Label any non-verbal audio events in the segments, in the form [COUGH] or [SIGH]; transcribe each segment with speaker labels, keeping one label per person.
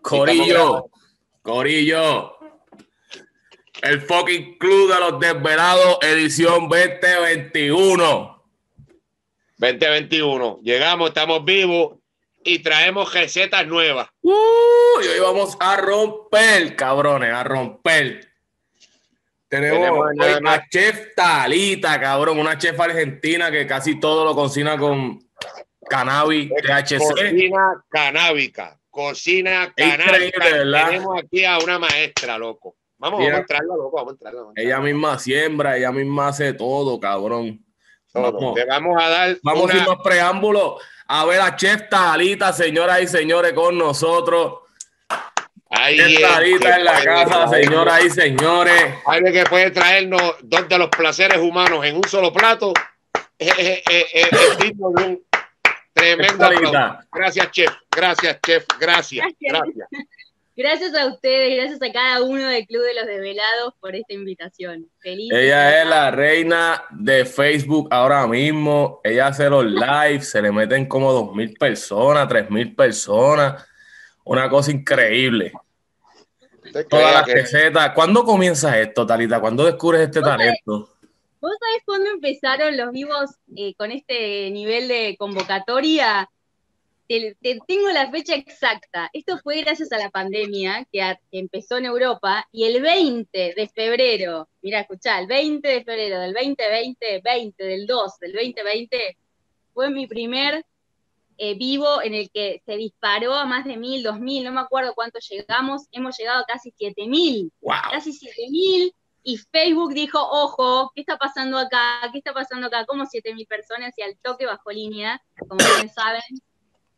Speaker 1: Corillo, Corillo. El fucking Club de los Desvelados, edición 2021.
Speaker 2: 2021. Llegamos, estamos vivos y traemos recetas nuevas.
Speaker 1: Uh, y hoy vamos a romper, cabrones, a romper. Tenemos,
Speaker 2: Tenemos
Speaker 1: hoy
Speaker 2: nada más.
Speaker 1: a Chef Talita, cabrón, una chef argentina que casi todo lo cocina con cannabis, THC.
Speaker 2: Cocina canábica. Cocina
Speaker 1: ¿verdad?
Speaker 2: Tenemos aquí a una maestra, loco. Vamos, vamos a entrarla, loco. Vamos a entrarla. vamos a
Speaker 1: Ella misma siembra, ella misma hace todo, cabrón.
Speaker 2: Todo.
Speaker 1: Vamos,
Speaker 2: a dar
Speaker 1: vamos
Speaker 2: una-
Speaker 1: sin más preámbulos a ver a Chef Talita, señoras y señores, con nosotros.
Speaker 2: Ahí
Speaker 1: Chef
Speaker 2: es
Speaker 1: Talita en la casa, señoras y señores.
Speaker 2: Alguien que puede traernos dos de los placeres humanos en un solo plato. Es digno de un tremendo. Gracias, chef. Gracias, chef. Gracias.
Speaker 3: Gracias.
Speaker 2: Gracias.
Speaker 3: A ustedes, gracias a cada uno del Club de los Desvelados por esta invitación. Feliz.
Speaker 1: Ella es la reina de Facebook ahora mismo. Ella hace los [LAUGHS] lives, se le meten como dos mil personas, tres mil personas. Una cosa increíble. Todas las
Speaker 2: que-
Speaker 1: recetas. ¿Cuándo comienza esto, Talita? ¿Cuándo descubres este talento?
Speaker 3: ¿Vos sabés cuándo empezaron los vivos eh, con este nivel de convocatoria? Te, te tengo la fecha exacta. Esto fue gracias a la pandemia que, a- que empezó en Europa y el 20 de febrero, mira, escuchá, el 20 de febrero del 2020, 20 del 2 del 2020, fue mi primer eh, vivo en el que se disparó a más de mil, dos mil, no me acuerdo cuánto llegamos, hemos llegado a casi siete mil
Speaker 1: ¡Wow!
Speaker 3: casi 7000 y Facebook dijo, ojo, ¿qué está pasando acá? ¿Qué está pasando acá? Como 7000 personas y al toque bajo línea, como ustedes saben,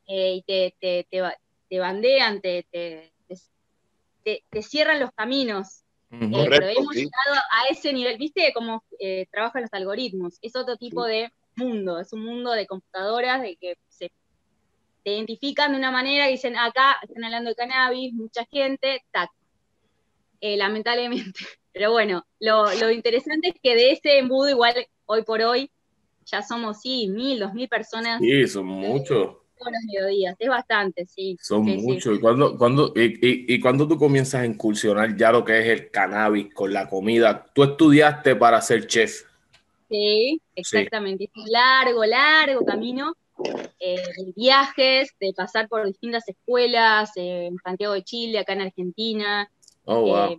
Speaker 3: eh, y te, te, te, te bandean, te, te, te- te- te cierran los caminos. Eh,
Speaker 2: Correcto,
Speaker 3: pero hemos
Speaker 2: sí.
Speaker 3: llegado a ese nivel, ¿viste cómo eh, trabajan los algoritmos? Es otro tipo de mundo, es un mundo de computadoras, de que se te identifican de una manera y dicen, acá están hablando de cannabis, mucha gente, tac. Eh, lamentablemente. Pero bueno, lo, lo interesante es que de ese embudo, igual hoy por hoy, ya somos, sí, mil, dos mil personas
Speaker 1: Sí, son muchos.
Speaker 3: todos los mediodías. Es bastante, sí.
Speaker 1: Son
Speaker 3: Sí, sí.
Speaker 1: muchos. ¿Y cuándo, cuándo- y, y, y cuándo tú comienzas a incursionar ya lo que es el cannabis con la comida? Tú estudiaste para ser chef.
Speaker 3: Sí, exactamente. Es un largo, largo camino eh, de viajes, de pasar por distintas escuelas, eh, en Santiago de Chile, acá en Argentina.
Speaker 1: Oh, wow.
Speaker 3: eh,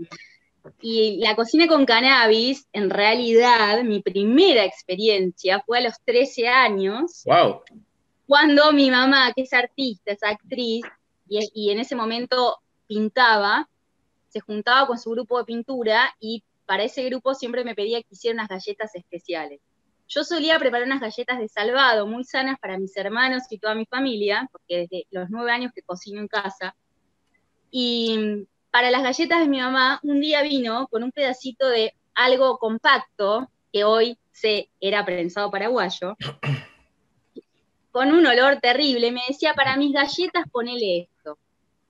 Speaker 3: y la cocina con cannabis, en realidad, mi primera experiencia fue a los 13 años,
Speaker 1: wow.
Speaker 3: cuando mi mamá, que es artista, es actriz, y, y en ese momento pintaba, se juntaba con su grupo de pintura y para ese grupo siempre me pedía que hiciera unas galletas especiales. Yo solía preparar unas galletas de salvado muy sanas para mis hermanos y toda mi familia, porque desde los nueve años que cocino en casa. Y para las galletas de mi mamá, un día vino con un pedacito de algo compacto, que hoy se era prensado paraguayo, [COUGHS] con un olor terrible. Me decía, para mis galletas ponele esto.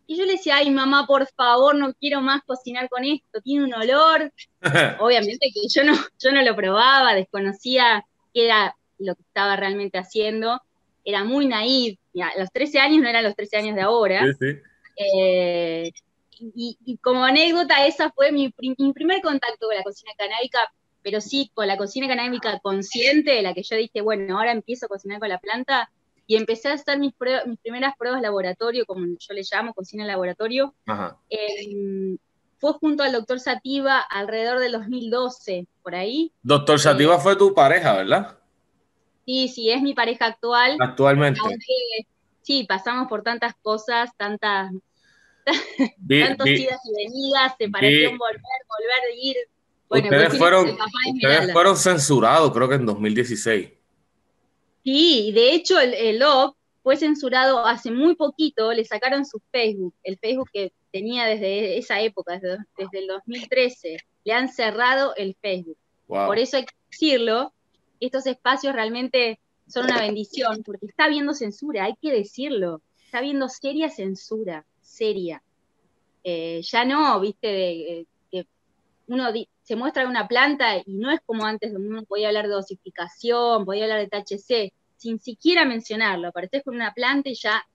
Speaker 3: Y yo le decía, ay mamá, por favor, no quiero más cocinar con esto, tiene un olor. [LAUGHS] Obviamente que yo no, yo no lo probaba, desconocía qué era lo que estaba realmente haciendo. Era muy naive. Ya, los 13 años no eran los 13 años de ahora.
Speaker 1: Sí, sí.
Speaker 3: Eh, y, y como anécdota, esa fue mi, prim- mi primer contacto con la cocina canábica, pero sí con la cocina canábica consciente, de la que yo dije, bueno, ahora empiezo a cocinar con la planta, y empecé a hacer mis, prue- mis primeras pruebas laboratorio, como yo le llamo, cocina laboratorio,
Speaker 1: Ajá.
Speaker 3: eh, fue junto al doctor Sativa alrededor del 2012, por ahí.
Speaker 1: Doctor Sativa fue tu pareja, ¿verdad?
Speaker 3: Sí, sí, es mi pareja actual.
Speaker 1: Actualmente.
Speaker 3: Aunque sí, pasamos por tantas cosas, tantas [LAUGHS] Tantos
Speaker 1: vi-
Speaker 3: idas y venidas, separación, volver, volver ir. Bueno,
Speaker 1: ustedes fueron, ustedes fueron censurados, creo que en 2016.
Speaker 3: Sí, de hecho el, el OP fue censurado hace muy poquito, le sacaron su Facebook, el Facebook que tenía desde esa época, desde, desde el 2013, le han cerrado el Facebook.
Speaker 1: Wow.
Speaker 3: Por eso hay que decirlo, estos espacios realmente son una bendición, porque está habiendo censura, hay que decirlo, está habiendo seria censura, seria. Eh, ya no, viste, de, eh, que uno se muestra una planta y no es como antes, donde uno podía hablar de dosificación, podía hablar de THC, sin siquiera mencionarlo, apareces con una planta y ya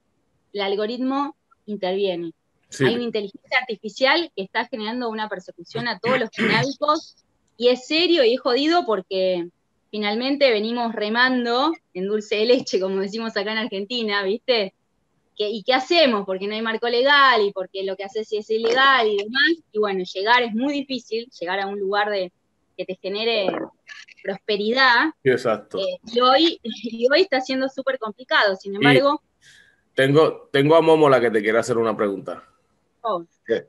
Speaker 3: el algoritmo interviene. Hay una inteligencia artificial que está generando una persecución a todos los canábicos y es serio y es jodido porque finalmente venimos remando en dulce de leche, como decimos acá en Argentina, ¿viste? ¿Y qué hacemos? Porque no hay marco legal y porque lo que haces es ilegal y demás. Y bueno, llegar es muy difícil, llegar a un lugar de que te genere prosperidad.
Speaker 1: Exacto.
Speaker 3: Eh, y, hoy, [LAUGHS] y hoy está siendo súper complicado. Sin embargo.
Speaker 1: tengo, tengo a Momo la que te quiere hacer una pregunta.
Speaker 2: Oh. ¿Qué?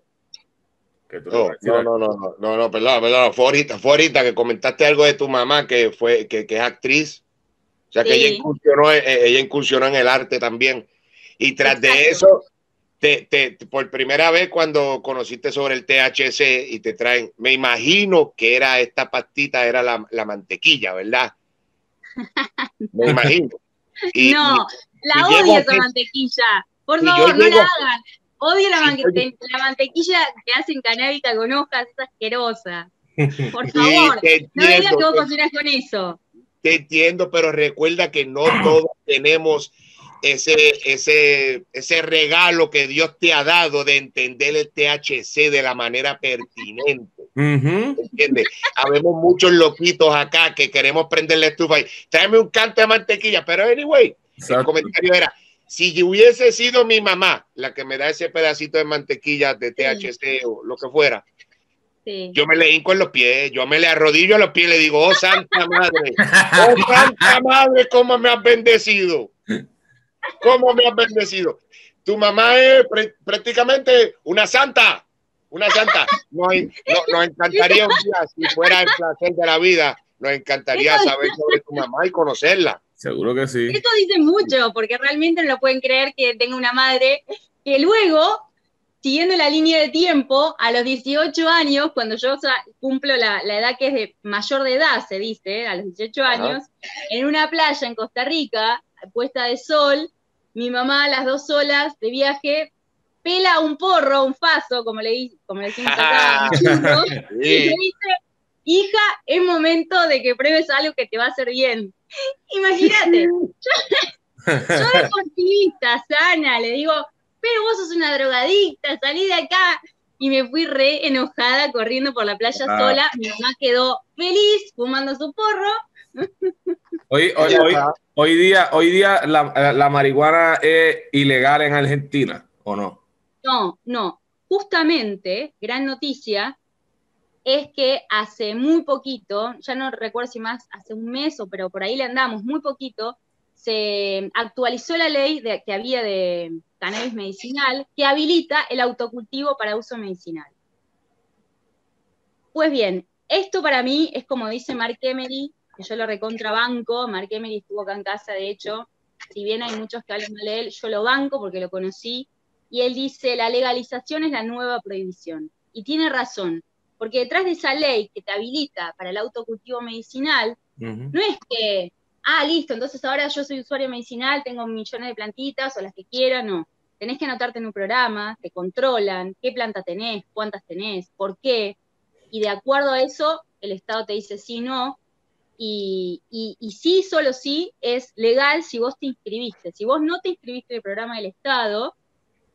Speaker 2: no, no, no, no, no, no, perdón, perdón, fue ahorita, fue ahorita que comentaste algo de tu mamá que fue, que, que es actriz. O sea que ella incursionó, eh, ella incursionó en el arte también. Y tras de eso, te, te, por primera vez cuando conociste sobre el THC y te traen, me imagino que era esta pastita, era la, la mantequilla, ¿verdad? [LAUGHS] Me imagino.
Speaker 3: no, la odio esa mantequilla. Por favor, no la hagan. Odio la, la, mantequilla que hacen canábica con hojas, es asquerosa. Por favor, no digas que vos cocinas con eso.
Speaker 2: Te entiendo, pero recuerda que no todos tenemos ese, ese, ese regalo que Dios te ha dado de entender el THC de la manera pertinente. ¿Entiendes? Habemos muchos loquitos acá que queremos prender la estufa y tráeme un canto de mantequilla, pero anyway, el comentario era, si hubiese sido mi mamá la que me da ese pedacito de mantequilla de THC o lo que fuera, yo me le hinco en los pies, yo me le arrodillo a los pies y le digo, oh Santa Madre, oh Santa Madre, ¿cómo me has bendecido? ¿Cómo me has bendecido? Tu mamá es prácticamente una santa, una santa. Nos, encantaría un día, si fuera el placer de la vida, nos encantaría saber sobre tu mamá y conocerla.
Speaker 1: Seguro que sí.
Speaker 3: Esto dice mucho, porque realmente no lo pueden creer que tenga una madre que luego, siguiendo la línea de tiempo, a los 18 años, cuando yo cumplo la, edad que es de mayor de edad, se dice, a los 18 años, en una playa en Costa Rica, puesta de sol, mi mamá, las dos solas de viaje, pela un porro, un faso, como le, como decimos acá, [LAUGHS] y dice, hija, es momento de que pruebes algo que te va a hacer bien. Imagínate, yo, deportivista, sana, le digo, pero vos sos una drogadicta, salí de acá. Y me fui re enojada corriendo por la playa ah. sola. Mi mamá quedó feliz fumando su porro. [LAUGHS]
Speaker 1: Hoy, hoy, hoy, día, hoy día la, la, marihuana es ilegal en Argentina, ¿o no?
Speaker 3: No, no. Justamente, gran noticia, es que hace muy poquito, ya no recuerdo si más hace un mes o pero por ahí le andamos muy poquito, se actualizó la ley de, que había de cannabis medicinal que habilita el autocultivo para uso medicinal. Pues bien, esto para mí es como dice Mark Emery, que yo lo recontrabanco, Mark Emery estuvo acá en casa, de hecho, si bien hay muchos que hablan mal de él, yo lo banco porque lo conocí, y él dice, la legalización es la nueva prohibición. Y tiene razón, porque detrás de esa ley que te habilita para el autocultivo medicinal, no es que, ah, listo, entonces ahora yo soy usuario medicinal, tengo millones de plantitas o las que quiera, no. Tenés que anotarte en un programa, te controlan qué planta tenés, cuántas tenés, por qué, y de acuerdo a eso, el Estado te dice sí, no, y, y, sí, solo sí, es legal si vos te inscribiste. Si vos no te inscribiste en el programa del Estado,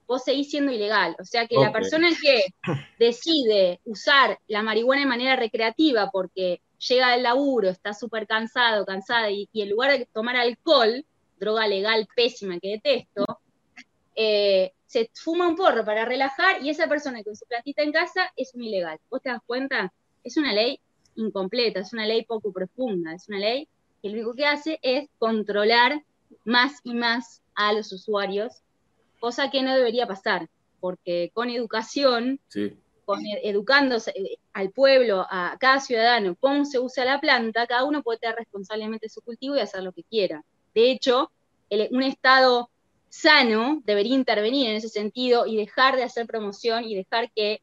Speaker 3: vos seguís siendo ilegal. O sea que la persona que [LAUGHS] decide usar la marihuana de manera recreativa porque llega del laburo, está súper cansado, cansada, y, en lugar de tomar alcohol, droga legal pésima que detesto, eh, se fuma un porro para relajar y esa persona con su plantita en casa es un ilegal. ¿Vos te das cuenta? Es una ley incompleta, es una ley poco profunda, es una ley que lo único que hace es controlar más y más a los usuarios cosa que no debería pasar, porque con educación, con educándose eh, al pueblo, a cada ciudadano, cómo se usa la planta, cada uno puede tener responsablemente su cultivo y hacer lo que quiera. De hecho, un Estado sano debería intervenir en ese sentido y dejar de hacer promoción y dejar que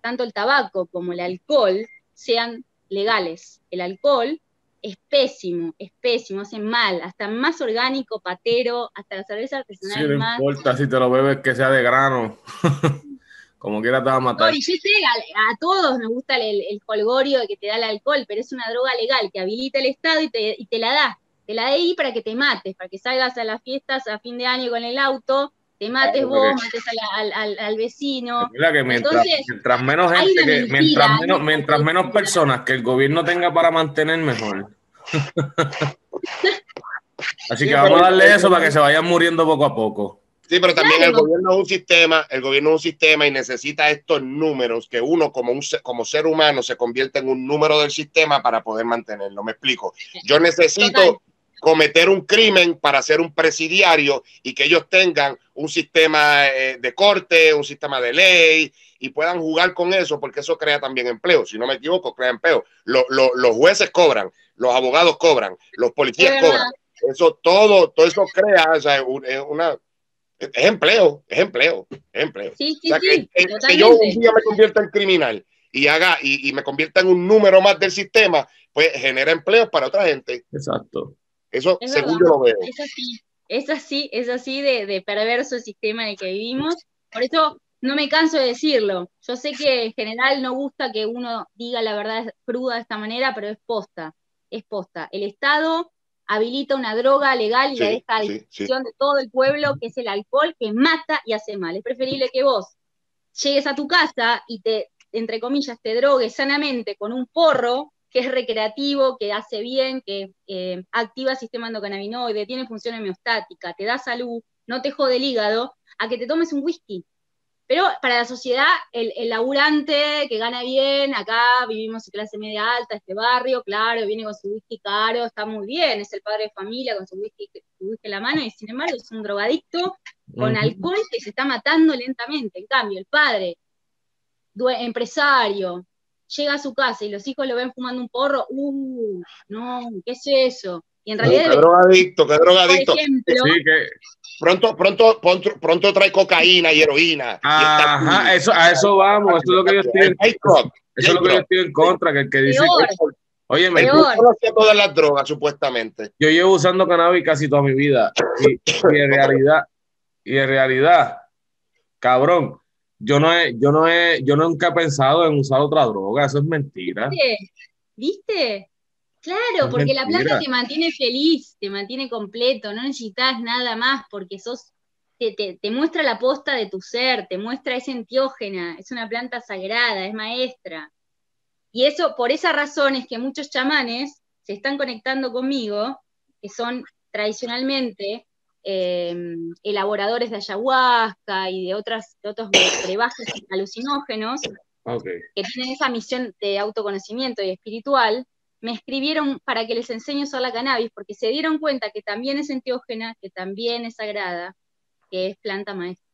Speaker 3: tanto el tabaco como el alcohol sean legales. El alcohol es pésimo, es pésimo, hace mal, hasta más orgánico, patero, hasta la cerveza artesanal.
Speaker 1: Sí, no importa si te lo bebes que sea de grano, [LAUGHS] como quiera te va a matar.
Speaker 3: yo sé, a, todos nos gusta el, el, colgorio que te da el alcohol, pero es una droga legal que habilita el Estado y te, y te la da. Te la da ahí para que te mates, para que salgas a las fiestas a fin de año con el auto, te mates vos, mates al, vecino.
Speaker 1: que mientras, mientras menos gente, que, mientras, menos, mientras menos personas que el gobierno tenga para mantener, mejor. [LAUGHS] Así que vamos a darle eso para que se vayan muriendo poco a poco.
Speaker 2: Sí, pero también el gobierno es un sistema, el gobierno es un sistema y necesita estos números que uno como, un, como ser humano se convierte en un número del sistema para poder mantenerlo. Me explico. Yo necesito cometer un crimen para ser un presidiario y que ellos tengan un sistema eh, de corte, un sistema de ley y puedan jugar con eso porque eso crea también empleo. Si no me equivoco, crea empleo. los jueces cobran, los abogados cobran, los policías cobran. Eso todo, todo eso crea una es empleo, es empleo, es empleo.
Speaker 3: Sí, sí, sí,
Speaker 2: que, yo un día me convierta en criminal y haga y, me convierta en un número más del sistema, pues genera empleo para otra gente.
Speaker 1: Exacto.
Speaker 2: Eso según yo lo veo.
Speaker 3: Es así, es así, es así de, de perverso el sistema en el que vivimos. Por eso no me canso de decirlo. Yo sé que en general no gusta que uno diga la verdad cruda de esta manera, pero es posta, es posta. El Estado habilita una droga legal y la deja a disposición de todo el pueblo, que es el alcohol, que mata y hace mal. Es preferible que vos llegues a tu casa y te, entre comillas, te drogues sanamente con un porro que es recreativo, que hace bien, que eh, activa el sistema endocannabinoide, tiene función homeostática, te da salud, no te jode el hígado, a que te tomes un whisky. Pero para la sociedad, el, el, laburante que gana bien, acá vivimos en clase media alta, este barrio, claro, viene con su whisky caro, está muy bien, es el padre de familia con su whisky, en la mano, y sin embargo es un drogadicto con alcohol que se está matando lentamente. En cambio, el padre, empresario, llega a su casa y los hijos lo ven fumando un porro, uh, no, ¿qué es eso? Y en realidad.
Speaker 2: qué drogadicto, qué drogadicto. sí, que pronto, pronto, pronto, pronto trae cocaína y heroína.
Speaker 1: Ajá, eso, a eso vamos, eso es lo que yo estoy en, eso es lo que yo estoy en contra, que el que dice Oye, me
Speaker 2: todas las drogas, supuestamente.
Speaker 1: Yo llevo usando cannabis casi toda mi vida. Y, en realidad, y en realidad, cabrón, yo no he, yo no he, yo nunca he pensado en usar otra droga, eso es mentira.
Speaker 3: ¿Viste? ¿Viste? Claro, porque la planta te mantiene feliz, te mantiene completo, no necesitas nada más porque sos, te, te, muestra la posta de tu ser, te muestra, es entiógena, es una planta sagrada, es maestra. Y eso, por esa razón es que muchos chamanes se están conectando conmigo, que son tradicionalmente eh, elaboradores de ayahuasca y de, otras, de otros brebajes alucinógenos, que tienen esa misión de autoconocimiento y espiritual, me escribieron para que les enseñe a usar la cannabis, porque se dieron cuenta que también es enteógena, que también es sagrada, que es planta maestra.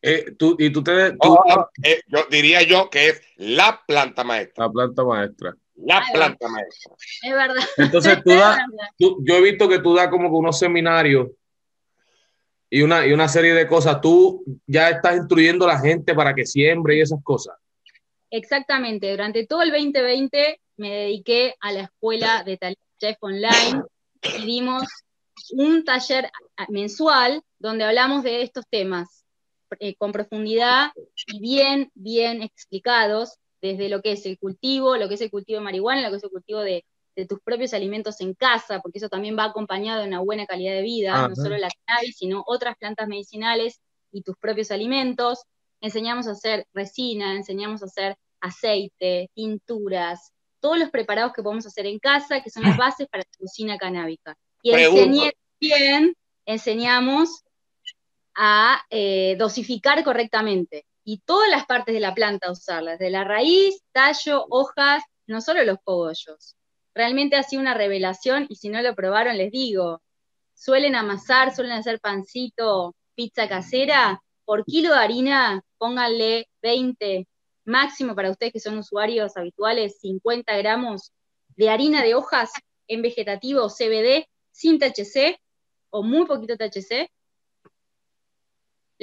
Speaker 1: Eh, tú, y tú te,
Speaker 2: oh, oh, eh, yo diría yo que es la planta maestra.
Speaker 1: La planta maestra.
Speaker 2: La planta maestra.
Speaker 3: Es verdad.
Speaker 1: Entonces tú [LAUGHS] das, yo he visto que tú das como que unos seminarios y una, y una serie de cosas. Tú ya estás instruyendo a la gente para que siembre y esas cosas.
Speaker 3: Exactamente. Durante todo el 2020 me dediqué a la escuela de Talent Chef Online y dimos un taller mensual donde hablamos de estos temas eh, con profundidad y bien, bien explicados, desde lo que es el cultivo, lo que es el cultivo de marihuana, lo que es el cultivo de, tus propios alimentos en casa, porque eso también va acompañado de una buena calidad de vida, no solo la cannabis, sino otras plantas medicinales y tus propios alimentos. Enseñamos a hacer resina, enseñamos a hacer aceite, tinturas, todos los preparados que podemos hacer en casa, que son las [LAUGHS] bases para la cocina canábica. Y también enseñamos a eh, dosificar correctamente y todas las partes de la planta usarlas, de la raíz, tallo, hojas, no solo los cogollos. Realmente ha sido una revelación y si no lo probaron les digo, suelen amasar, suelen hacer pancito, pizza casera, por kilo de harina pónganle 20, máximo para ustedes que son usuarios habituales, 50 gramos de harina de hojas en vegetativo CBD sin THC o muy poquito THC.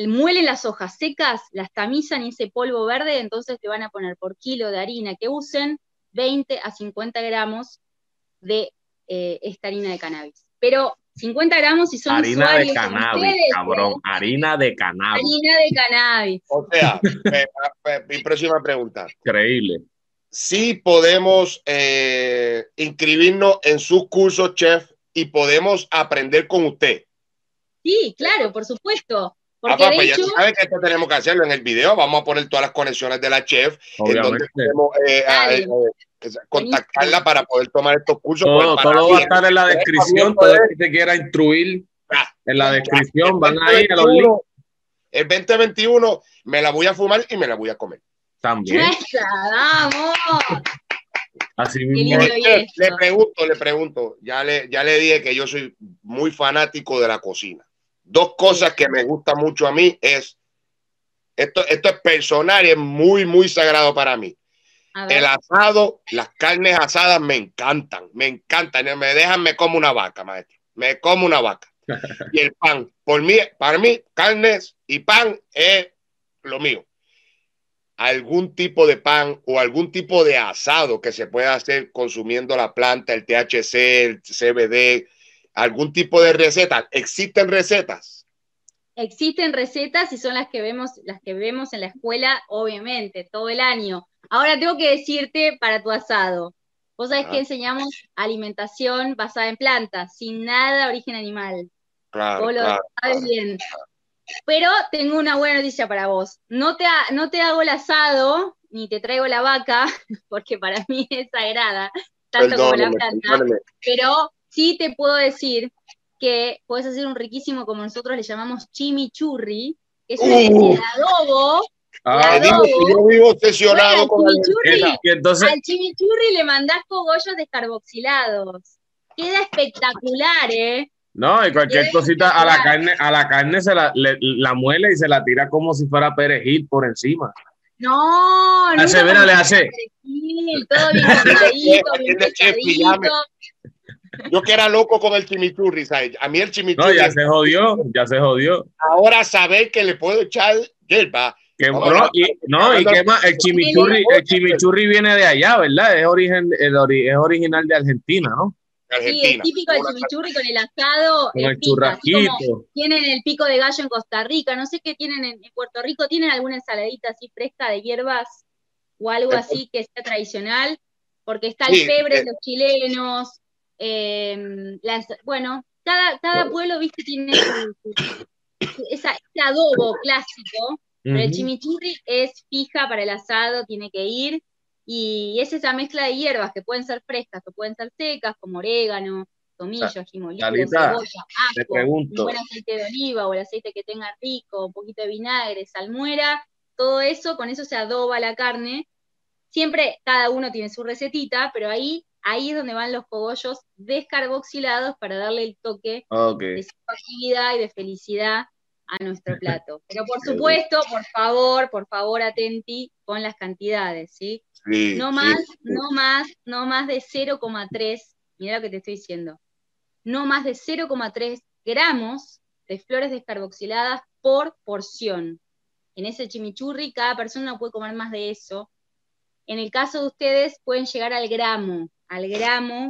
Speaker 3: Muelen las hojas secas, las tamizan y ese polvo verde, entonces te van a poner por kilo de harina que usen 20 a 50 gramos de eh, esta harina de cannabis. Pero 50 gramos y son
Speaker 1: harina de cannabis, cabrón, harina de cannabis.
Speaker 3: Harina de cannabis.
Speaker 2: O sea, [LAUGHS] mi próxima pregunta.
Speaker 1: Increíble.
Speaker 2: Sí podemos eh, inscribirnos en sus cursos, chef, y podemos aprender con usted.
Speaker 3: Sí, claro, por supuesto. Porque
Speaker 2: Ah,
Speaker 3: de
Speaker 2: pues ya
Speaker 3: hecho,
Speaker 2: tú sabes que esto tenemos que hacerlo en el video. Vamos a poner todas las conexiones de la chef, en donde
Speaker 1: Obviamente.
Speaker 2: podemos eh, eh, eh, contactarla para poder tomar estos cursos.
Speaker 1: Todo,
Speaker 2: Pues,
Speaker 1: todo
Speaker 2: mí,
Speaker 1: va a estar en la descripción. Todo el que te quiera instruir
Speaker 2: Ah,
Speaker 1: en la
Speaker 2: ya,
Speaker 1: descripción. Van
Speaker 2: el
Speaker 1: ahí a los links
Speaker 2: 2021, El 2021 me la voy a fumar y me la voy a comer.
Speaker 1: también. [LAUGHS]
Speaker 3: ¡Esa, vamos!
Speaker 1: Así mismo.
Speaker 3: esto.
Speaker 2: le pregunto, le pregunto. Ya le, ya le dije que yo soy muy fanático de la cocina. Dos cosas que me gustan mucho a mí es. Esto, esto es personal y es muy, muy sagrado para mí. El asado, las carnes asadas me encantan, me encantan. Me dejan, me como una vaca, maestro. Me como una vaca. [LAUGHS] Y el pan, por mí, para mí, carnes y pan es lo mío. Algún tipo de pan o algún tipo de asado que se pueda hacer consumiendo la planta, el THC, el CBD, algún tipo de receta. ¿Existen recetas?
Speaker 3: existen recetas y son las que vemos, las que vemos en la escuela, obviamente, todo el año. Ahora tengo que decirte para tu asado. Vos sabés que enseñamos alimentación basada en plantas, sin nada de origen animal.
Speaker 2: Claro,
Speaker 3: Vos lo
Speaker 2: claro.
Speaker 3: sabes bien. Pero tengo una buena noticia para vos. No te, ha- no te hago el asado, ni te traigo la vaca, [LAUGHS] porque para mí [LAUGHS] es sagrada, tanto como la planta.
Speaker 2: perdóneme.
Speaker 3: Pero sí te puedo decir que puedes hacer un riquísimo, como nosotros le llamamos chimichurri, que es una especie de adobo.
Speaker 1: Ah,
Speaker 2: Te digo que yo vivo obsesionado
Speaker 3: Bueno,
Speaker 2: con el
Speaker 3: chimichurri,
Speaker 1: y entonces,
Speaker 3: al chimichurri le mandás cogollos descarboxilados. Queda espectacular, ¿eh?
Speaker 1: no, y cualquier cosita a la carne, a la carne se la, le- la muele y se la tira como si fuera perejil por encima.
Speaker 3: No,
Speaker 1: Le hace, mira, le hace.
Speaker 3: perejil, todo bien [LAUGHS] picadito.
Speaker 2: Yo que era loco con el chimichurri, ¿sabes? A mí el
Speaker 1: No,
Speaker 2: chimichurri,
Speaker 1: ya se jodió, ya se jodió.
Speaker 2: ahora saber que le puedo echar hierba.
Speaker 1: Que, no, y, no, y qué más, el chimichurri, el chimichurri viene de allá, ¿verdad? Es origen, el ori- es original de Argentina, ¿no?
Speaker 2: de
Speaker 3: Sí, es
Speaker 2: Argentina.
Speaker 3: típico el chimichurri con el asado.
Speaker 1: Con
Speaker 3: eh,
Speaker 1: el churrasquito.
Speaker 3: Tienen el pico de gallo en Costa Rica, no sé qué tienen en, en Puerto Rico, ¿tienen alguna ensaladita así fresca de hierbas o algo
Speaker 2: Eh,
Speaker 3: así que sea tradicional? Porque está
Speaker 2: Sí,
Speaker 3: el pebre
Speaker 2: eh.
Speaker 3: de los chilenos, eh, bueno, cada, cada pueblo, viste, tiene su, su- su- esa- ese adobo clásico, pero el chimichurri es fija para el asado, tiene que ir, y es esa mezcla de hierbas que pueden ser frescas o pueden ser secas, como orégano, tomillo,
Speaker 1: Carlita,
Speaker 3: cebolla, ajo, un buen aceite de oliva o el aceite que tenga rico, un poquito de vinagre, salmuera, todo eso, con eso se adoba la carne. Siempre cada uno tiene su recetita, pero ahí, ahí es donde van los cogollos descarboxilados para darle el toque
Speaker 1: Ok.
Speaker 3: de actividad y de felicidad a nuestro [LAUGHS] plato. Pero por supuesto, por favor, por favor, atenti con las cantidades, ¿sí?
Speaker 2: Sí,
Speaker 3: No
Speaker 2: sí,
Speaker 3: más,
Speaker 2: sí.
Speaker 3: no más, no más de 0,3, mira lo que te estoy diciendo, no más de 0,3 gramos de flores descarboxiladas por porción. En ese chimichurri, cada persona no puede comer más de eso. En el caso de ustedes, pueden llegar al gramo, al gramo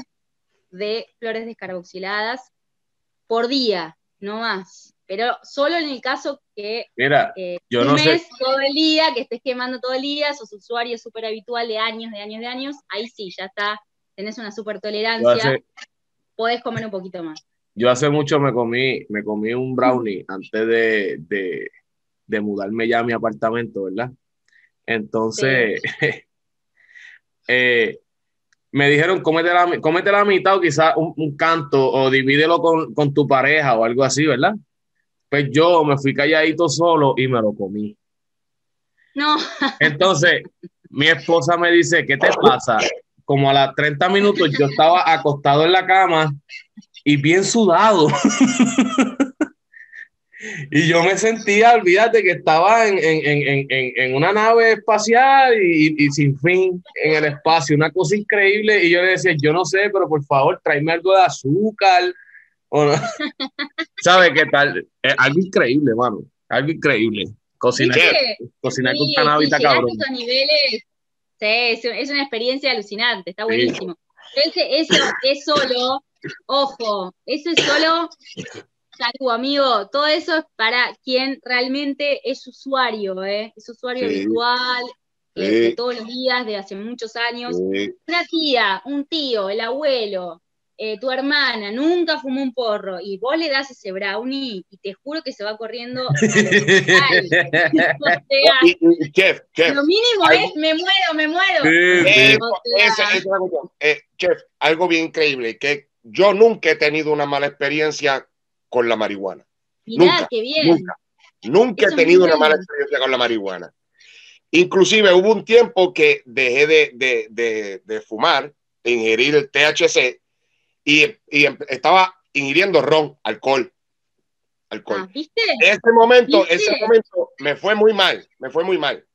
Speaker 3: de flores descarboxiladas por día, no más. Pero solo en el caso que
Speaker 1: Mira,
Speaker 3: eh,
Speaker 1: yo no sé.
Speaker 3: fumes todo el día, que estés quemando todo el día, sos usuario súper habitual de años, de años, de años, ahí sí, ya está, tenés una súper tolerancia,
Speaker 1: hace,
Speaker 3: podés comer un poquito más.
Speaker 1: yo hace mucho me comí, me comí un brownie antes de, de, de mudarme ya a mi apartamento, ¿verdad? Entonces, [LAUGHS] eh, me dijeron, cómete la, cómete la mitad o quizás un, un canto o divídelo con, con tu pareja o algo así, ¿verdad? Pues yo me fui calladito solo y me lo comí.
Speaker 3: No,
Speaker 1: Entonces, mi esposa me dice, ¿qué te pasa? Como a las 30 minutos yo estaba acostado en la cama y bien sudado. [LAUGHS] y yo me sentía, olvídate, que estaba en, en- en- en- en una nave espacial y, y sin fin en el espacio, una cosa increíble. Y yo le decía, yo no sé, pero por favor, tráeme algo de azúcar. O no. [LAUGHS] ¿Sabes qué tal? Es algo increíble, mano. Algo increíble. Cocinar,
Speaker 3: ¿viste?
Speaker 1: cocinar con cannabis está
Speaker 3: a
Speaker 1: cabrón.
Speaker 3: esos niveles, sí, es, es una experiencia alucinante, está buenísimo. Ese, eso es solo, ojo, eso es solo, salud amigo, todo eso es para quien realmente es usuario, ¿eh? es usuario
Speaker 2: Sí.
Speaker 3: habitual, eh,
Speaker 2: Sí.
Speaker 3: de todos los días, de hace muchos años.
Speaker 2: Sí.
Speaker 3: Una tía, un tío, el abuelo, eh, tu hermana nunca fumó un porro y vos le das ese brownie y te juro que se va corriendo. [LAUGHS]
Speaker 2: chef, chef,
Speaker 3: lo mínimo es me muero, me muero.
Speaker 2: Eh, eh, chef, algo bien increíble, que yo nunca he tenido una mala experiencia con la marihuana. nunca,
Speaker 3: qué bien.
Speaker 2: Nunca, nunca he tenido una mala experiencia con la marihuana. Inclusive hubo un tiempo que dejé de, de, de, de fumar, de ingerir el THC y, y em, estaba ingiriendo ron, alcohol. Alcohol.
Speaker 3: Ah,
Speaker 2: Ese momento, ese momento me fue muy mal, me fue muy mal.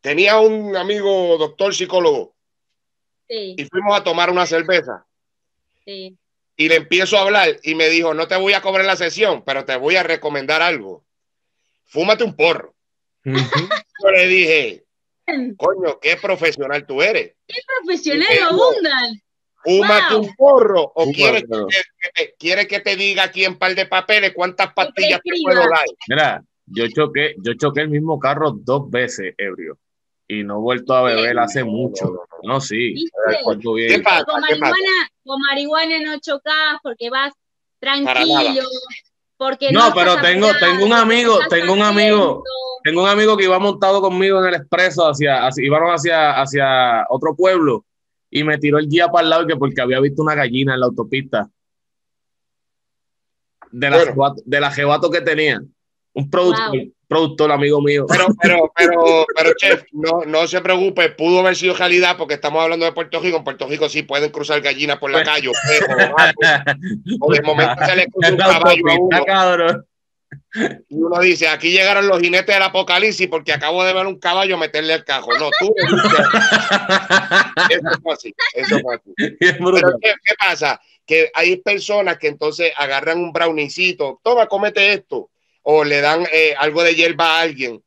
Speaker 2: Tenía un amigo doctor psicólogo sí. y fuimos a tomar una cerveza. Sí. Y le empiezo a hablar y me dijo, no te voy a cobrar la sesión, pero te voy a recomendar algo. Fúmate un porro. [LAUGHS] Yo le dije, [LAUGHS] coño, qué profesional tú eres.
Speaker 3: Qué profesional abundan.
Speaker 2: Fúmate un porro o quieres que, te, que te diga aquí en par de papeles cuántas pastillas te puedo dar.
Speaker 1: Mira, yo choqué, yo choqué el mismo carro dos veces, ebrio. Y no he vuelto a beber hace mucho. No, sí.
Speaker 3: ¿Qué pasa? Con, marihuana, con marihuana no chocas porque vas tranquilo. Porque
Speaker 1: no, pero tengo, tengo un amigo, tengo un amigo, tengo un amigo que iba montado conmigo en el expreso hacia, hacia íbamos hacia, hacia otro pueblo y me tiró el guía para el lado que porque había visto una gallina en la autopista. De la, de la jebato que tenía. Un productor, productor, amigo mío.
Speaker 2: Pero, pero, [LAUGHS] pero, pero, chef, no, no se preocupe, pudo haber sido realidad porque estamos hablando de Puerto Rico. En Puerto Rico sí pueden cruzar gallinas por la [LAUGHS] calle, o de momento se le cruza un [LAUGHS] caballo a uno. Y uno dice, aquí llegaron los jinetes del apocalipsis porque acabo de ver un caballo meterle el cajo. No, tú. eso es fácil. Eso fue así. [LAUGHS] Pero ¿qué, ¿qué, pasa? Que hay personas que entonces agarran un brownicito, toma, comete esto, o le dan eh, algo de hierba a alguien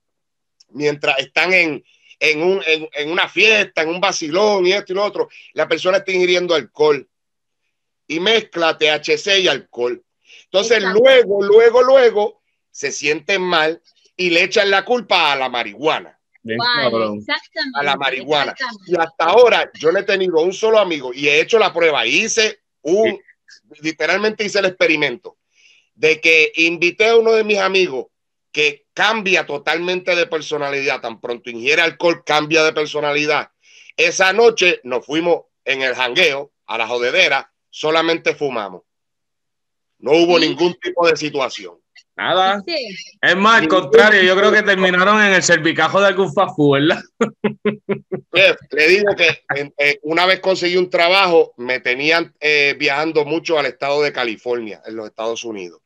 Speaker 2: mientras están en, en, un, en, en, una fiesta, en un vacilón y esto y lo otro. La persona está ingiriendo alcohol y mezcla THC y alcohol. Entonces, Exacto. luego, luego, luego se sienten mal y le echan la culpa a la marihuana.
Speaker 3: Wow,
Speaker 2: a la marihuana. Y hasta ahora yo no he tenido un solo amigo y he hecho la prueba. Hice un, literalmente hice el experimento de que invité a uno de mis amigos que cambia totalmente de personalidad. Tan pronto ingiere alcohol, cambia de personalidad. Esa noche nos fuimos en el jangueo, a la jodedera, solamente fumamos. No hubo ¿Sí? ningún tipo de situación.
Speaker 1: Nada. ¿Sí? Es más, al contrario, yo creo que terminaron en el cervicajo de algún fast food, ¿verdad? [LAUGHS]
Speaker 2: Jeff, le digo que eh, una vez conseguí un trabajo, me tenían eh, viajando mucho al estado de California, en los Estados Unidos.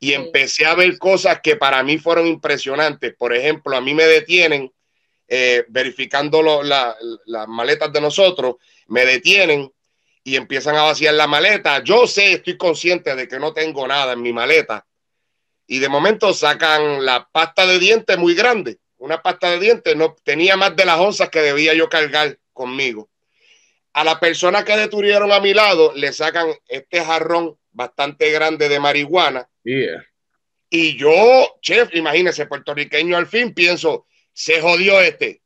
Speaker 2: Y sí. empecé a ver cosas que para mí fueron impresionantes. Por ejemplo, a mí me detienen eh, verificando lo, la, las maletas de nosotros, me detienen y empiezan a vaciar la maleta. Yo sé, estoy consciente de que no tengo nada en mi maleta. Y de momento sacan la pasta de dientes muy grande. Una pasta de dientes no tenía más de las onzas que debía yo cargar conmigo. A la persona que detuvieron a mi lado le sacan este jarrón bastante grande de marihuana.
Speaker 1: Yeah.
Speaker 2: Y yo, chef, imagínese, puertorriqueño al fin, pienso, se jodió este.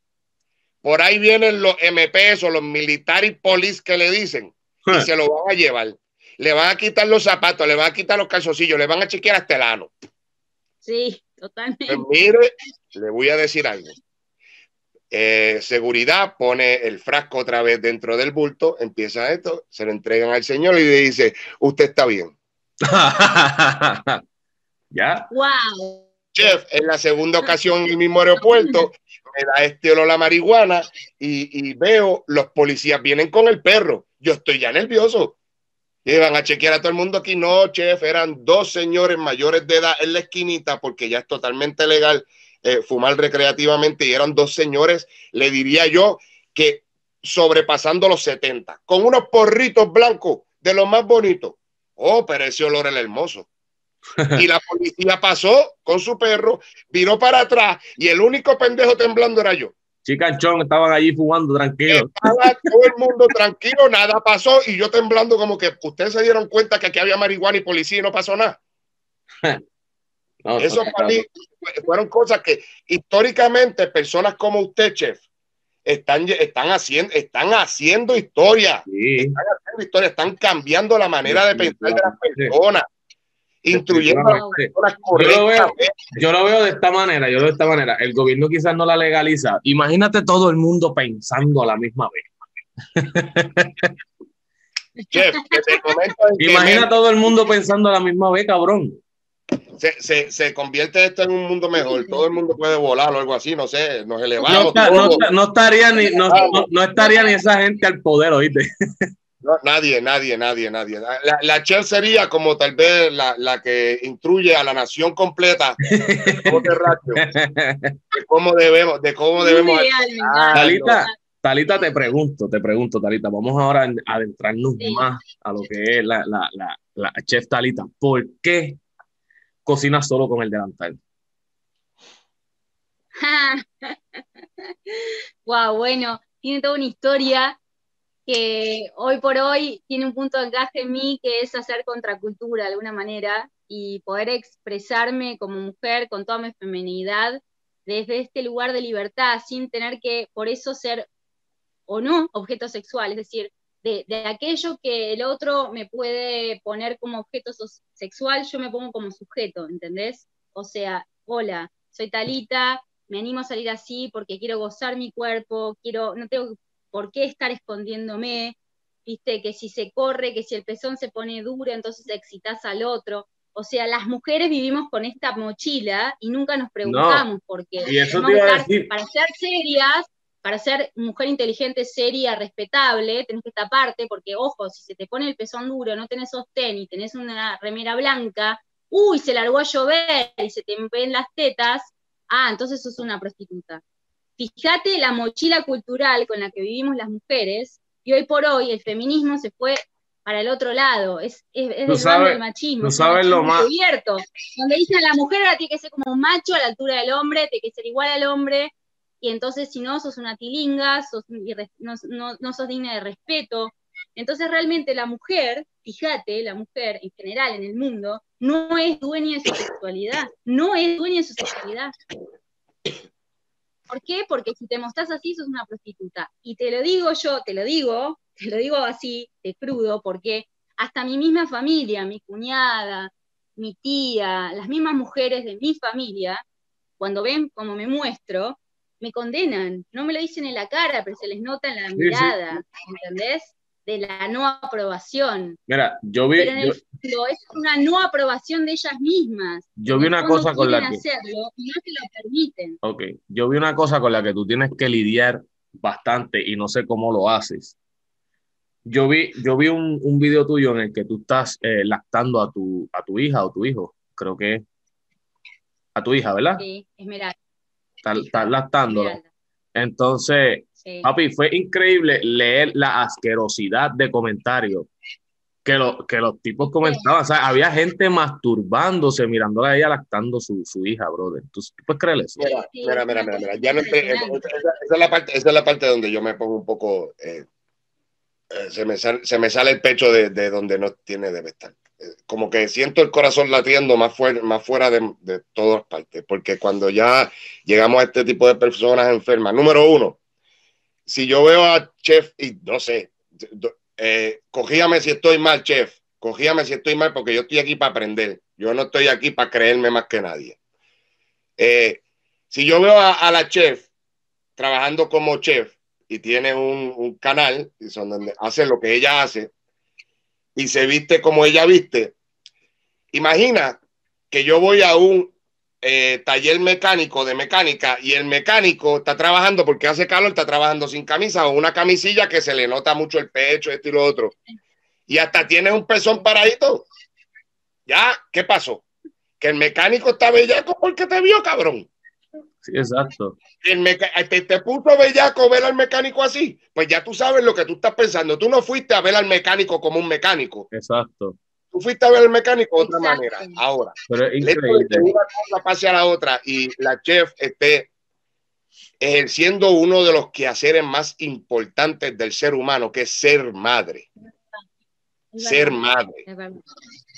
Speaker 2: Por ahí vienen los MPs o los military police que le dicen y se lo van a llevar. Le van a quitar los zapatos, le van a quitar los calzoncillos, le van a chequear hasta el ano.
Speaker 3: Sí, totalmente.
Speaker 2: Pues mire, le voy a decir algo. Eh, seguridad pone el frasco otra vez dentro del bulto, empieza esto, se lo entregan al señor y le dice, usted está bien. [LAUGHS]
Speaker 1: ¿Ya?
Speaker 3: Wow.
Speaker 2: Chef, en la segunda ocasión en el mismo aeropuerto, me da este olor a marihuana y, y veo los policías vienen con el perro yo estoy ya nervioso. Iban a chequear a todo el mundo aquí. No, chef, eran dos señores mayores de edad en la esquinita porque ya es totalmente legal eh, fumar recreativamente y eran dos señores, le diría yo, que sobrepasando los 70, con unos porritos blancos de los más bonitos. Oh, pero ese olor era hermoso. y la policía pasó con su perro, viró para atrás y el único pendejo temblando era yo.
Speaker 1: Chicanchón estaban allí fumando tranquilo.
Speaker 2: Estaba todo el mundo tranquilo, nada pasó y yo temblando como que ustedes se dieron cuenta que aquí había marihuana y policía y no pasó nada. [LAUGHS] No, Eso no, para mí fueron cosas que históricamente personas como usted, chef, están, están, haciendo, están haciendo historia.
Speaker 1: Sí.
Speaker 2: Están haciendo historia, están cambiando la manera de pensar de las personas, instruyendo a las
Speaker 1: Yo lo veo,
Speaker 2: correctamente.
Speaker 1: yo lo veo de esta manera, yo lo veo de esta manera. El gobierno quizás no la legaliza. Imagínate todo el mundo pensando a la misma vez.
Speaker 2: Chef, que te comento
Speaker 1: Imagina todo el mundo pensando a la misma vez, cabrón.
Speaker 2: se, se, se convierte esto en un mundo mejor. Todo el mundo puede volar o algo así, no sé, nos
Speaker 1: No,
Speaker 2: elevamos.
Speaker 1: no está- no estaría ni, no, no- no estaría ni esa gente al poder, ¿oíste?
Speaker 2: No, nadie, nadie, nadie, nadie. La, la chef sería como tal vez la, la que instruye a la nación completa [LAUGHS] de cómo, debemos, de cómo debemos. Ah.
Speaker 1: Talita, Talita, te pregunto, te pregunto, Talita, vamos ahora a adentrarnos
Speaker 3: Sí.
Speaker 1: más a lo que es la, la, la, la chef Talita. ¿Por qué cocinas solo con el delantal? [LAUGHS]
Speaker 3: wow, bueno, tiene toda una historia que hoy por hoy tiene un punto de encaje en mí que es hacer contracultura de alguna manera y poder expresarme como mujer con toda mi feminidad desde este lugar de libertad sin tener que por eso ser o no objeto sexual, es decir, de, de aquello que el otro me puede poner como objeto sexual, yo me pongo como sujeto, ¿entendés? O sea, hola, soy Talita, me animo a salir así porque quiero gozar mi cuerpo, quiero, no tengo por qué estar escondiéndome, viste, que si se corre, que si el pezón se pone duro, entonces excitas al otro. O sea, las mujeres vivimos con esta mochila y nunca nos preguntamos por qué.
Speaker 1: Y eso te iba a decir.
Speaker 3: Para ser serias, para ser mujer inteligente, seria, respetable, tenés que taparte, porque ojo, si se te pone el pezón duro, no tenés sostén y tenés una remera blanca, uy, se largó a llover y se te ven las tetas, ah, entonces sos una prostituta. Fíjate la mochila cultural con la que vivimos las mujeres, y hoy por hoy el feminismo se fue para el otro lado, es, es, es del machismo, un
Speaker 1: sabes lo más-
Speaker 3: encubierto, donde dicen la mujer ahora tiene que ser como un macho a la altura del hombre, tiene que ser igual al hombre, y entonces si no, sos una tilinga, sos no, no- no sos digna de respeto. Entonces realmente la mujer, fíjate, la mujer en general en el mundo, no es dueña de su sexualidad, no es dueña de su sexualidad. ¿Por qué? Porque si te mostrás así, sos una prostituta. Y te lo digo yo, te lo digo, [LAUGHS] te lo digo así, de crudo, porque hasta mi misma familia, mi cuñada, mi tía, las mismas mujeres de mi familia, cuando ven cómo me muestro, me condenan. No me lo dicen en la cara, pero se les nota en la
Speaker 1: sí.
Speaker 3: mirada, ¿entendés? De la no aprobación.
Speaker 1: Mira, yo vi,
Speaker 3: Pero en
Speaker 1: yo,
Speaker 3: el fondo es una no aprobación de ellas mismas.
Speaker 1: yo vi una cosa con la que,
Speaker 3: hacerlo y no se lo permiten.
Speaker 1: ok, yo vi una cosa con la que tú tienes que lidiar bastante y no sé cómo lo haces. Yo vi, yo vi un, un video tuyo en el que tú estás eh, lactando a tu, a tu hija o tu hijo, creo que a tu hija, ¿verdad?
Speaker 3: Sí, Esmeralda.
Speaker 1: Estás, estás lactándola.
Speaker 3: Esmeralda,
Speaker 1: Entonces,
Speaker 3: sí.
Speaker 1: Papi, fue increíble leer la asquerosidad de comentarios que, lo- que los tipos comentaban. O sea, había gente masturbándose mirándola a ella lactando su, su hija, brother. ¿Tú, tú puedes creer eso?
Speaker 2: Mira,
Speaker 3: Sí,
Speaker 2: mira, mira, mira, mira. Ya no
Speaker 3: impresionante.
Speaker 2: esa- esa es la parte, esa es la parte donde yo me pongo un poco, eh, eh, se, me sale, se me sale el pecho de, de donde no tiene debe estar. Eh, Como que siento el corazón latiendo más, fuera más fuera de, de todas partes, porque cuando ya llegamos a este tipo de personas enfermas, número uno, si yo veo a Chef y no sé, eh, cogíame si estoy mal, Chef, cogíame si estoy mal, porque yo estoy aquí para aprender, yo no estoy aquí para creerme más que nadie. Eh, si yo veo a, la chef trabajando como chef y tiene un, canal donde hace lo que ella hace y se viste como ella viste, imagina que yo voy a un eh, taller mecánico de mecánica y el mecánico está trabajando porque hace calor, está trabajando sin camisa o una camisilla que se le nota mucho el pecho, esto y lo otro. Y hasta tiene un pezón paradito. Ya, ¿qué pasó? Que el mecánico está bellaco porque te vio, cabrón.
Speaker 1: Sí, exacto.
Speaker 2: El meca- te, te puso bellaco ver al mecánico así. Pues ya tú sabes lo que tú estás pensando. Tú no fuiste a ver al mecánico como un mecánico.
Speaker 1: Exaco.
Speaker 2: Tú fuiste a ver al mecánico de otra
Speaker 3: Exacto.
Speaker 2: manera. Ahora,
Speaker 1: Pero es
Speaker 2: que
Speaker 1: increíble.
Speaker 2: una cosa pase a la otra y la chef esté ejerciendo uno de los quehaceres más importantes del ser humano, que es ser madre. Ser madre.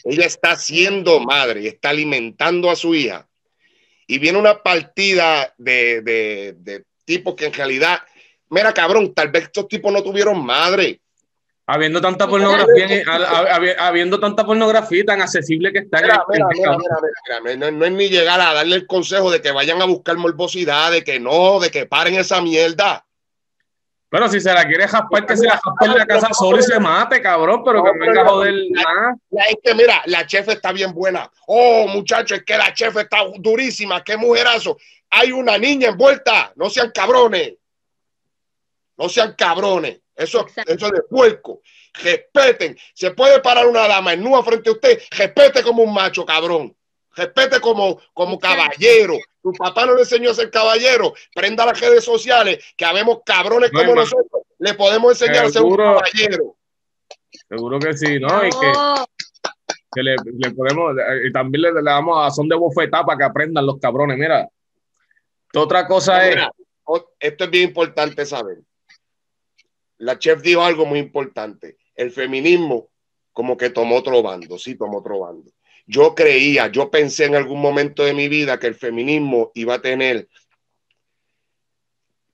Speaker 2: Ella está siendo madre y está alimentando a su hija. Y viene una partida de, de, de tipos que en realidad Mira, cabrón, tal vez estos tipos no tuvieron madre.
Speaker 1: Habiendo tanta pornografía, habiendo tanta pornografía tan accesible que está.
Speaker 2: Mira, mira, mira, no, es ni llegar a darle el consejo de que vayan a buscar morbosidad, de que no, de que paren esa mierda.
Speaker 1: Pero si se la quiere jaspar, que se la jaspe en la casa solo y se mate, cabrón, pero que no venga a joder nada.
Speaker 2: Es que mira, la chef está bien buena. Oh, muchachos, es que la chef está durísima, qué mujerazo. Hay una niña envuelta, no sean cabrones. No sean cabrones. Eso, eso es de puerco. Respeten. Se puede parar una dama en nua frente a usted. Respete como un macho, cabrón. Respete como, como caballero. Tu papá no le enseñó a ser caballero. Prenda las redes sociales, que habemos cabrones como nosotros. Le podemos enseñar a ser un caballero.
Speaker 1: Seguro que sí, ¿no? Y que, le, podemos, y también le, damos a son de bofetada para que aprendan los cabrones. Mira, otra cosa es.
Speaker 2: esto es bien importante saber la chef dijo algo muy importante. El feminismo como que tomó otro bando, sí, tomó otro bando. Yo creía, yo pensé en algún momento de mi vida que el feminismo iba a tener,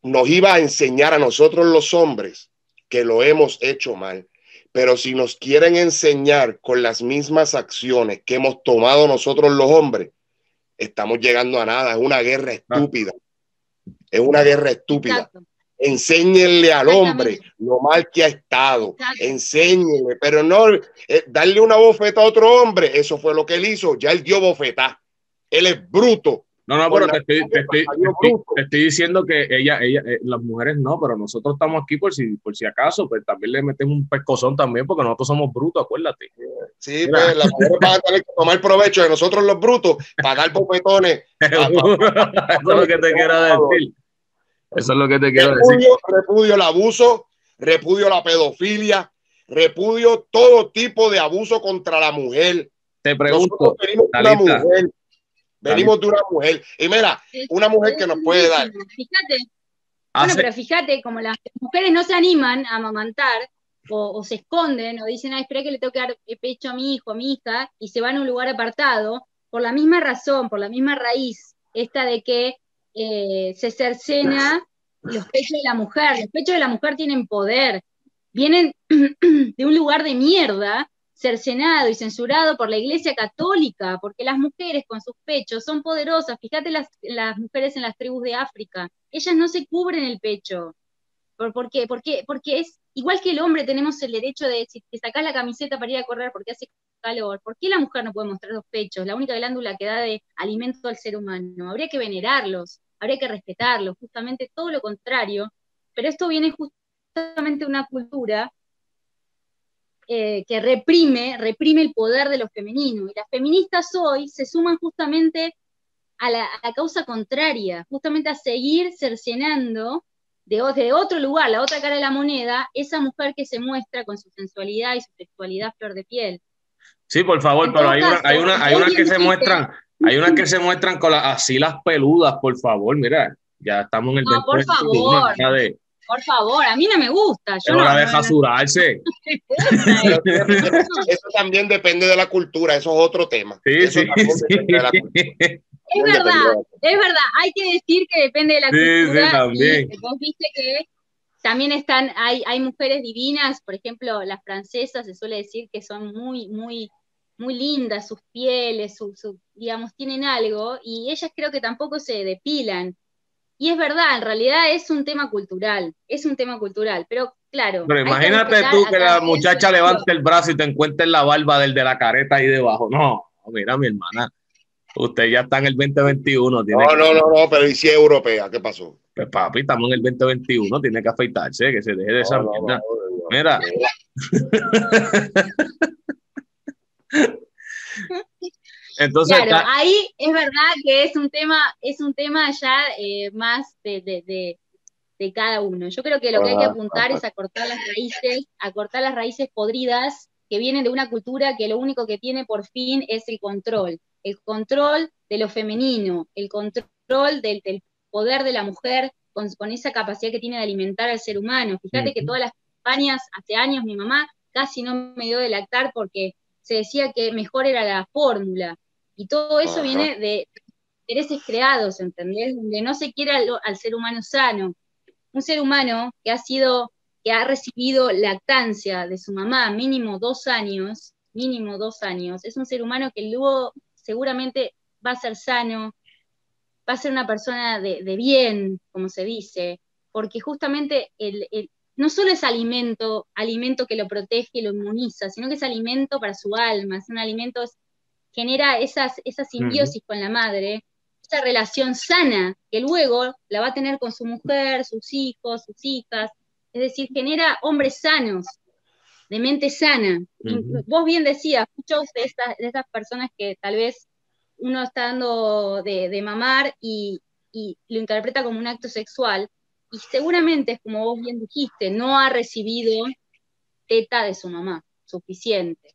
Speaker 2: nos iba a enseñar a nosotros los hombres que lo hemos hecho mal. Pero si nos quieren enseñar con las mismas acciones que hemos tomado nosotros los hombres, estamos llegando a nada. Es una guerra estúpida. Es una guerra estúpida. Enséñenle al hombre lo mal que ha estado. Enséñenle, pero no eh, darle una bofeta a otro hombre. Eso fue lo que él hizo. Ya él dio bofeta. Él es bruto.
Speaker 1: No, no, pero te estoy, diciendo que ella, ella, eh, las mujeres no, pero nosotros estamos aquí por si, por si acaso, pues también le metemos un pescozón también, porque nosotros somos brutos, acuérdate.
Speaker 2: Sí, pues las mujeres van a tener que tomar provecho de nosotros los brutos para dar bofetones. [LAUGHS]
Speaker 1: Eso es lo que te quiero decir. Eso es lo que te quiero
Speaker 2: decir. Repudio el abuso, repudio la pedofilia, repudio todo tipo de abuso contra la mujer.
Speaker 1: Te pregunto,
Speaker 2: venimos de una mujer. Venimos de una mujer. Y mira, una mujer que nos puede dar.
Speaker 3: Fíjate. Bueno, pero fíjate, como las mujeres no se animan a amamantar o, se esconden o dicen, ay, espera que le tengo que dar pecho a mi hijo, a mi hija, y se van a un lugar apartado, por la misma razón, por la misma raíz, esta de que eh, se cercena los pechos de la mujer. Los pechos de la mujer tienen poder. Vienen [CLEARS THROAT] de un lugar de mierda, cercenado y censurado por la Iglesia Católica, porque las mujeres con sus pechos son poderosas. Fíjate las, las mujeres en las tribus de África. Ellas no se cubren el pecho. ¿Por, qué? Porque, porque es igual que el hombre, tenemos el derecho de si te la camiseta para ir a correr porque hace calor. ¿Por qué la mujer no puede mostrar los pechos? La única glándula que da de alimento al ser humano. Habría que venerarlos habría que respetarlo, justamente todo lo contrario, pero esto viene justamente de una cultura eh, que reprime, reprime el poder de lo femenino, y las feministas hoy se suman justamente a la, causa contraria, justamente a seguir cercenando de, de, otro lugar, la otra cara de la moneda, esa mujer que se muestra con su sensualidad y su sexualidad flor de piel.
Speaker 1: Sí, por favor, pero hay, una, hay, una, hay unas que se muestran, hay unas que se muestran con las así las peludas, por favor, mira, ya estamos en el
Speaker 3: no, por favor. Por favor, a mí no me gusta.
Speaker 1: Yo no, la deja surarse. [LAUGHS]
Speaker 2: eso también depende de la cultura, eso es otro tema.
Speaker 1: Sí, sí, [LAUGHS]
Speaker 3: Es verdad, es verdad, hay que decir que depende de la cultura. Sí, también. vos viste que también están, hay, hay mujeres divinas, por ejemplo, las francesas se suele decir que son muy, muy muy lindas sus pieles, su, digamos, tienen algo, y ellas creo que tampoco se depilan. Y es verdad, en realidad es un tema cultural, es un tema cultural, pero claro.
Speaker 1: Pero imagínate tú que la muchacha levante el brazo y te encuentre la barba del de la careta ahí debajo. No, mira mi hermana, usted ya está en el 2021.
Speaker 2: no, no, no, no, pero ¿y si es europea? ¿Qué pasó?
Speaker 1: Pues papi, estamos en el 2021, tiene que afeitarse, que se deje de esa mierda. Mira. [LAUGHS]
Speaker 3: Entonces, claro, ahí es verdad que es un tema, es un tema ya eh, más de, cada uno. Yo creo que lo que hay que apuntar es a cortar las raíces, a cortar las raíces podridas que vienen de una cultura que lo único que tiene por fin es el control, el control de lo femenino, el control del, poder de la mujer con, esa capacidad que tiene de alimentar al ser humano. Fíjate que todas las campañas, hace años mi mamá casi no me dio de lactar porque se decía que mejor era la fórmula. Y todo eso viene de intereses creados, ¿entendés? Donde no se quiere al, ser humano sano. un ser humano que ha sido, que ha recibido lactancia de su mamá mínimo dos años, mínimo dos años, es un ser humano que luego seguramente va a ser sano, va a ser una persona de, bien, como se dice, porque justamente el, no solo es alimento, alimento que lo protege y lo inmuniza, sino que es alimento para su alma, es un alimento, genera esas, esa simbiosis con la madre, esa relación sana que luego la va a tener con su mujer, sus hijos, sus hijas, es decir, genera hombres sanos, de mente sana. Vos bien decías, muchos de estas, de estas personas que tal vez uno está dando de, mamar y, lo interpreta como un acto sexual, y seguramente, es como vos bien dijiste, no ha recibido teta de su mamá, suficiente.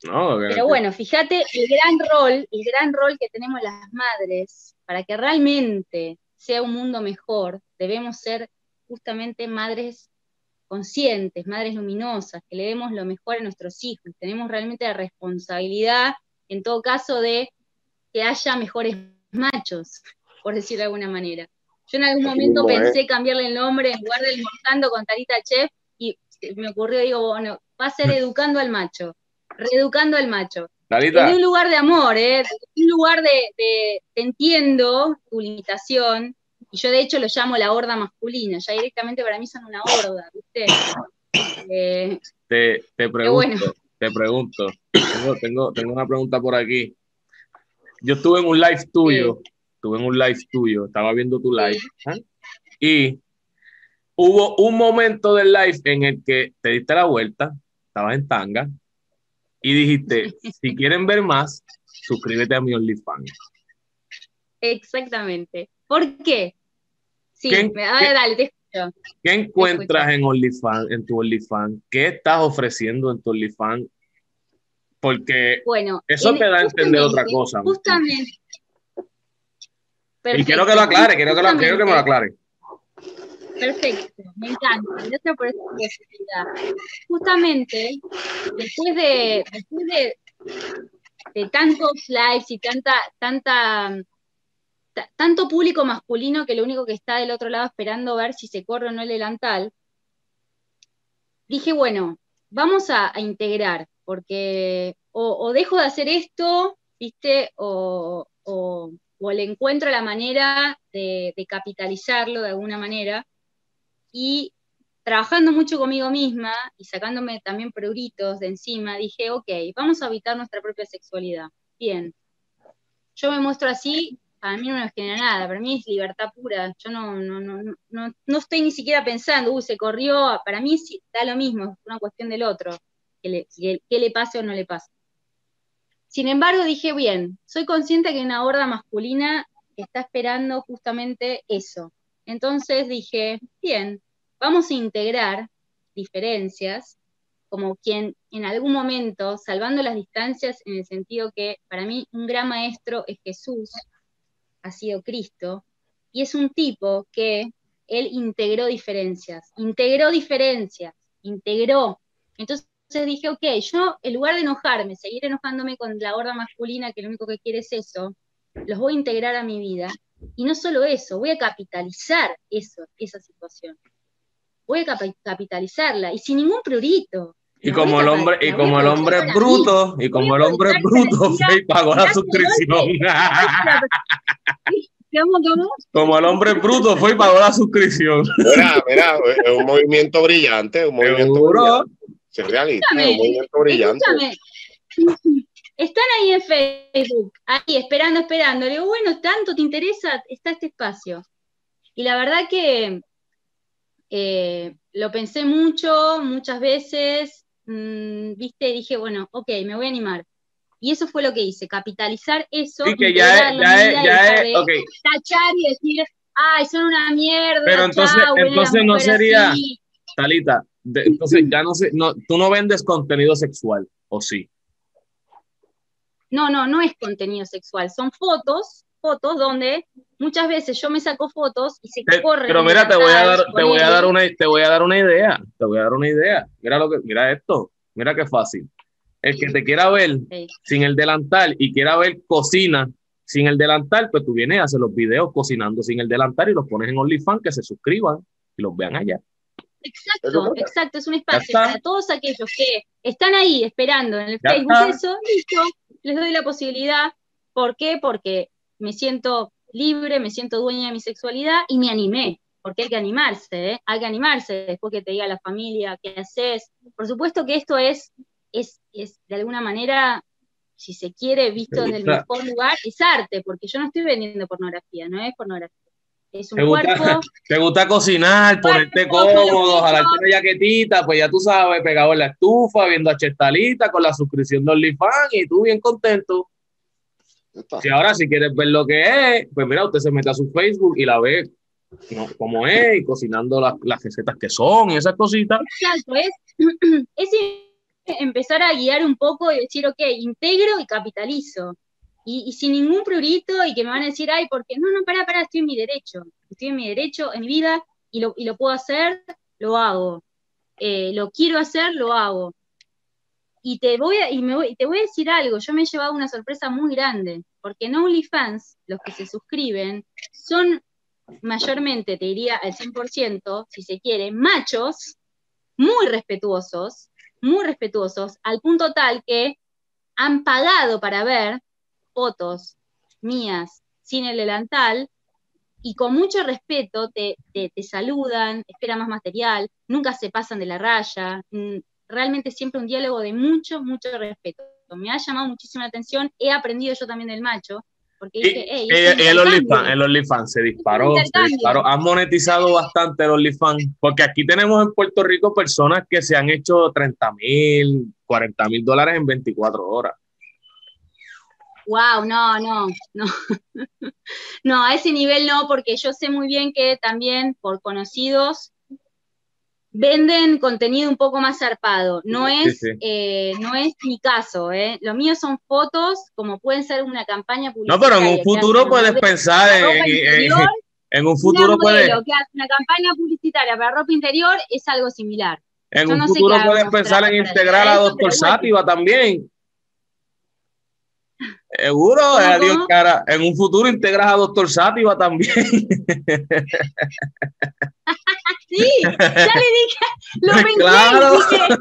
Speaker 3: Pero bueno, fíjate el gran rol, el gran rol que tenemos las madres para que realmente sea un mundo mejor, debemos ser justamente madres conscientes, madres luminosas, que le demos lo mejor a nuestros hijos. Tenemos realmente la responsabilidad en todo caso de que haya mejores machos, por decirlo de alguna manera. Yo en algún momento pensé cambiarle el nombre en lugar del Mortando con Tarita Chef y me ocurrió, digo, bueno, va a ser [LAUGHS] educando al macho, reeducando al macho. En un lugar de amor, ¿eh? un lugar de, te entiendo tu limitación, y yo de hecho lo llamo la horda masculina, ya directamente para mí son una horda, ¿viste? [COUGHS]
Speaker 1: Eh, te, te pregunto, te pregunto, tengo, tengo, una pregunta por aquí. Yo estuve en un live tuyo, estuve en un live tuyo, estaba viendo tu live, ¿ah? y hubo un momento del live en el que te diste la vuelta, estabas en tanga, y dijiste, [LAUGHS] si quieren ver más, suscríbete a mi OnlyFans.
Speaker 3: Exactamente. ¿Por qué? Sí, ¿Qué, dale, te escucho.
Speaker 1: ¿Qué encuentras en OnlyFans, en tu OnlyFans? ¿Qué estás ofreciendo en tu OnlyFans? Porque bueno, eso te da a entender otra cosa. Justamente. Y quiero que lo aclare, quiero que, lo, quiero que me lo aclare.
Speaker 3: Perfecto, me encanta. Gracias por esa posibilidad. Justamente, después de, después de, de tantos lives y tanta, tanta tanto público masculino que lo único que está del otro lado esperando ver si se corre o no el delantal, dije, bueno, vamos a, integrar, porque o, dejo de hacer esto, ¿viste? O, le encuentro la manera de, capitalizarlo de alguna manera. Y trabajando mucho conmigo misma y sacándome también pruritos de encima, dije, ok, vamos a habitar nuestra propia sexualidad. Bien. Yo me muestro así para mí no me genera nada, para mí es libertad pura. Yo no, no, no, no, no estoy ni siquiera pensando, uy, se corrió, para mí sí, da lo mismo, es una cuestión del otro, que le, que, le pase o no le pase. Sin embargo, dije, bien, soy consciente que una horda masculina está esperando justamente eso. Entonces dije, bien, vamos a integrar diferencias, como quien en algún momento, salvando las distancias en el sentido que para mí un gran maestro es Jesús, ha sido Cristo, y es un tipo que él integró diferencias, integró diferencias, integró. Entonces dije, ok, yo en lugar de enojarme, seguir enojándome con la horda masculina que lo único que quiere es eso, los voy a integrar a mi vida. Y no solo eso, voy a capitalizar eso, esa situación. Voy a capitalizarla y sin ningún prurito.
Speaker 1: Y como el hombre, y como el hombre es bruto, y como el hombre es bruto, fue [LAUGHS] pagó la suscripción. [LAUGHS] Como el hombre bruto fue y pagó la suscripción.
Speaker 2: Mira, mira, es un movimiento brillante, un [LAUGHS] movimiento brillante. Se realiza, un movimiento brillante. [LAUGHS]
Speaker 3: Están ahí en Facebook, ahí esperando, esperando. Le digo, bueno, tanto te interesa, está este espacio. Y la verdad que eh, lo pensé mucho, muchas veces, mm, viste, dije, bueno, ok, me voy a animar. Y eso fue lo que hice, capitalizar eso.
Speaker 1: Y que ya es, ya es, ya es, ok.
Speaker 3: Tachar y decir, ay, son una mierda.
Speaker 1: Pero entonces, entonces no sería, Talita, entonces ya no sé, no, tú no vendes contenido sexual, ¿o sí?
Speaker 3: No, no, no es contenido sexual, son fotos, fotos donde muchas veces yo me saco fotos y se corren.
Speaker 1: Pero mira, te voy a dar, te voy a dar una, te voy a dar una idea, te voy a dar una idea. Mira lo que, mira esto, mira qué fácil. El que te quiera ver sin el delantal y quiera ver cocina sin el delantal, pues tú vienes a hacer los videos cocinando sin el delantal y los pones en OnlyFans que se suscriban y los vean allá.
Speaker 3: Exacto, exacto, es un espacio para todos aquellos que están ahí esperando en el Facebook eso, listo, les doy la posibilidad. ¿Por qué? Porque me siento libre, me siento dueña de mi sexualidad y me animé, porque hay que animarse, ¿eh? hay que animarse después que te diga la familia qué haces. Por supuesto que esto es, es, es de alguna manera, si se quiere, visto desde el mejor lugar, es arte, porque yo no estoy vendiendo pornografía, no es pornografía. Es un
Speaker 1: ¿Te, gusta,
Speaker 3: cuerpo, [LAUGHS]
Speaker 1: te gusta cocinar, ponerte cómodo, jalarte una jaquetita, pues ya tú sabes, pegado en la estufa, viendo a Chestalita con la suscripción de OnlyFans y tú bien contento. Si ahora si quieres ver lo que es, pues mira, usted se mete a su Facebook y la ve ¿no? como es, y cocinando las, las recetas que son y esas cositas.
Speaker 3: Exacto, es, [CLEARS THROAT] es empezar a guiar un poco y decir, ok, integro y capitalizo. Y, sin ningún prurito y que me van a decir, ay, porque no, no, pará, pará, estoy en mi derecho. Estoy en mi derecho, en mi vida, y lo, y lo puedo hacer, lo hago. Eh, lo quiero hacer, lo hago. Y te voy a, y me voy, te voy a decir algo, yo me he llevado una sorpresa muy grande, porque en OnlyFans, los que se suscriben, son mayormente, te diría al 100%, si se quiere, machos muy respetuosos, muy respetuosos, al punto tal que han pagado para ver fotos mías sin el delantal y con mucho respeto te, te, te, saludan, esperan más material, nunca se pasan de la raya, mm, realmente siempre un diálogo de mucho, mucho respeto. Me ha llamado muchísimo la atención, he aprendido yo también del macho, porque dije, hey,
Speaker 1: el OnlyFans, el OnlyFans se disparó, se disparó, han monetizado bastante el OnlyFans, porque aquí tenemos en Puerto Rico personas que se han hecho 30 mil, 40 mil dólares en 24 horas.
Speaker 3: Wow, no, no, no. [LAUGHS] no, a ese nivel no, porque yo sé muy bien que también por conocidos venden contenido un poco más zarpado. No es, sí, sí. Eh, no es mi caso, ¿eh? Lo mío son fotos, como pueden ser una campaña
Speaker 1: publicitaria. No, pero en un futuro puedes pensar en, interior, en, en, [LAUGHS] un futuro puedes...
Speaker 3: que hace una campaña publicitaria para ropa interior es algo similar.
Speaker 1: En Yo un no futuro puedes pensar en integrar a Doctor Sátiva también. Seguro, adiós, cara. En un futuro integras a Doctor Sátiva también. [LAUGHS]
Speaker 3: sí, ya le dije, lo pensé, claro. dije, es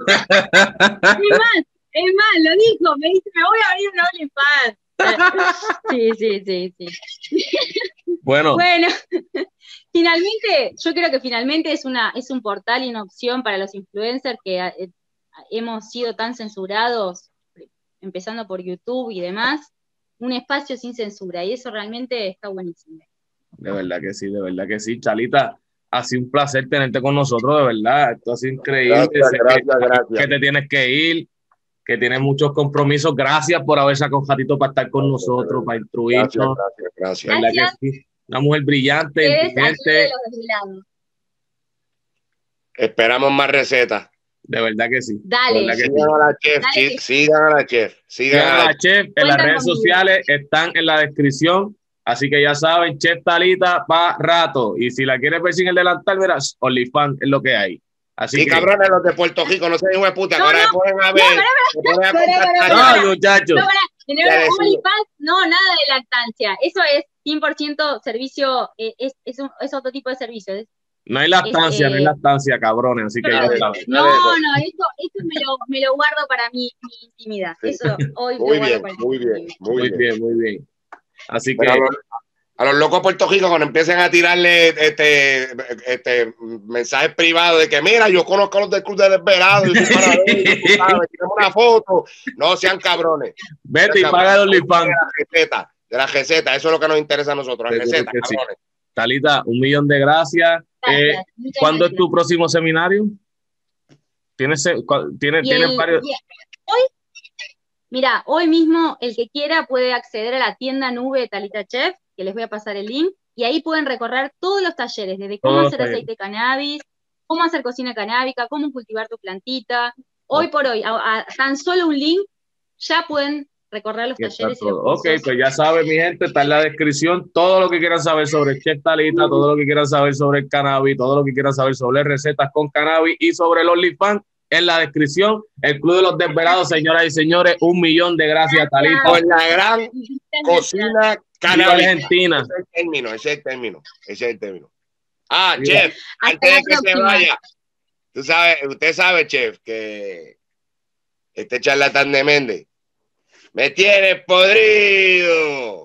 Speaker 3: más, es más, lo dijo, me dice, me voy a abrir un OnlyFans. [LAUGHS] Sí, sí, sí, sí. [LAUGHS]
Speaker 1: Bueno.
Speaker 3: Bueno, finalmente, yo creo que finalmente es, una, es un portal y una opción para los influencers que eh, hemos sido tan censurados, empezando por YouTube y demás, un espacio sin censura y eso realmente está buenísimo.
Speaker 1: De verdad que sí, de verdad que sí. Chalita, ha sido un placer tenerte con nosotros, de verdad. Esto ha sido increíble.
Speaker 2: Gracias, gracias,
Speaker 1: que,
Speaker 2: gracias.
Speaker 1: que te tienes que ir, que tienes muchos compromisos. Gracias por haber sacado un ratito para estar con nosotros, para instruirnos.
Speaker 2: Gracias, gracias.
Speaker 1: ¿Verdad
Speaker 3: gracias.
Speaker 1: que sí? Una mujer brillante, inteligente.
Speaker 2: Esperamos más recetas.
Speaker 1: De verdad que sí.
Speaker 3: Dale.
Speaker 1: Que
Speaker 2: sigan a la chef,
Speaker 3: Dale.
Speaker 2: sí, sigan a la chef. Sigan
Speaker 1: Sigan
Speaker 2: a la
Speaker 1: la chef en las redes sociales, están en la descripción. Así que ya saben, Chef Talita para rato. Y si la quieres ver sin el delantal, verás, OnlyFans es lo que hay. Así
Speaker 2: Sí,
Speaker 1: que,
Speaker 2: cabrones, los de Puerto Rico, no sean hijos de puta,
Speaker 3: No,
Speaker 2: ahora
Speaker 3: no,
Speaker 2: se ponen a
Speaker 3: no,
Speaker 2: ver. se
Speaker 1: no, muchachos.
Speaker 3: No, nada de lactancia. Eso es 100% servicio, eh, es, es, un- es otro tipo de servicio. Es-
Speaker 1: No hay lactancia,
Speaker 3: Eh,
Speaker 1: no hay lactancia, cabrones. Así que ya.
Speaker 3: No,
Speaker 2: Dale,
Speaker 3: no, eso, eso me, lo, me lo guardo para mi, mi intimidad.
Speaker 2: Sí.
Speaker 3: Eso hoy
Speaker 2: Muy
Speaker 3: lo
Speaker 2: bien, muy bien,
Speaker 3: intimidad.
Speaker 2: muy
Speaker 1: Muy
Speaker 2: bien.
Speaker 1: bien, muy bien. Así que,
Speaker 2: a, los, a los locos de Puerto Rico, cuando empiecen a tirarle este, este mensajes privados de que mira, yo conozco a los del Club de Desvelados, y tú para ver, tú [LAUGHS] sabes, tiremos una foto, no sean cabrones.
Speaker 1: vete y paga el
Speaker 2: De la receta, de la receta, eso es lo que nos interesa a nosotros, la receta,
Speaker 1: sí. Talita, un millón de gracias. Eh,
Speaker 3: Gracias,
Speaker 1: ¿Cuándo es tu próximo seminario? ¿Tienes, eh, tiene, varios?
Speaker 3: y hoy, mira, hoy mismo el que quiera puede acceder a la tienda nube de Talita Chef, que les voy a pasar el link, y ahí pueden recorrer todos los talleres, desde cómo
Speaker 1: Todos
Speaker 3: hacer aceite de cannabis, cómo hacer cocina canábica, cómo cultivar tu plantita. Hoy por hoy, a, a tan solo un link, ya pueden recorrer los talleres y los
Speaker 1: todo. Ok, pues ya saben, mi gente, está en la descripción todo lo que quieran saber sobre Chef Talita, todo lo que quieran saber sobre el cannabis, todo lo que quieran saber sobre recetas con cannabis y sobre el OnlyFans. en la descripción. El Club de los Desvelados, señoras y señores, un millón de gracias, Talita.
Speaker 2: Con la gran cocina canábica.
Speaker 1: Argentina.
Speaker 2: Ese es el término, ese es el término, ese es el término. Ah, chef, antes de que se vaya, tú sabes, usted sabe, chef, que este charlatán de Méndez me tiene podrido.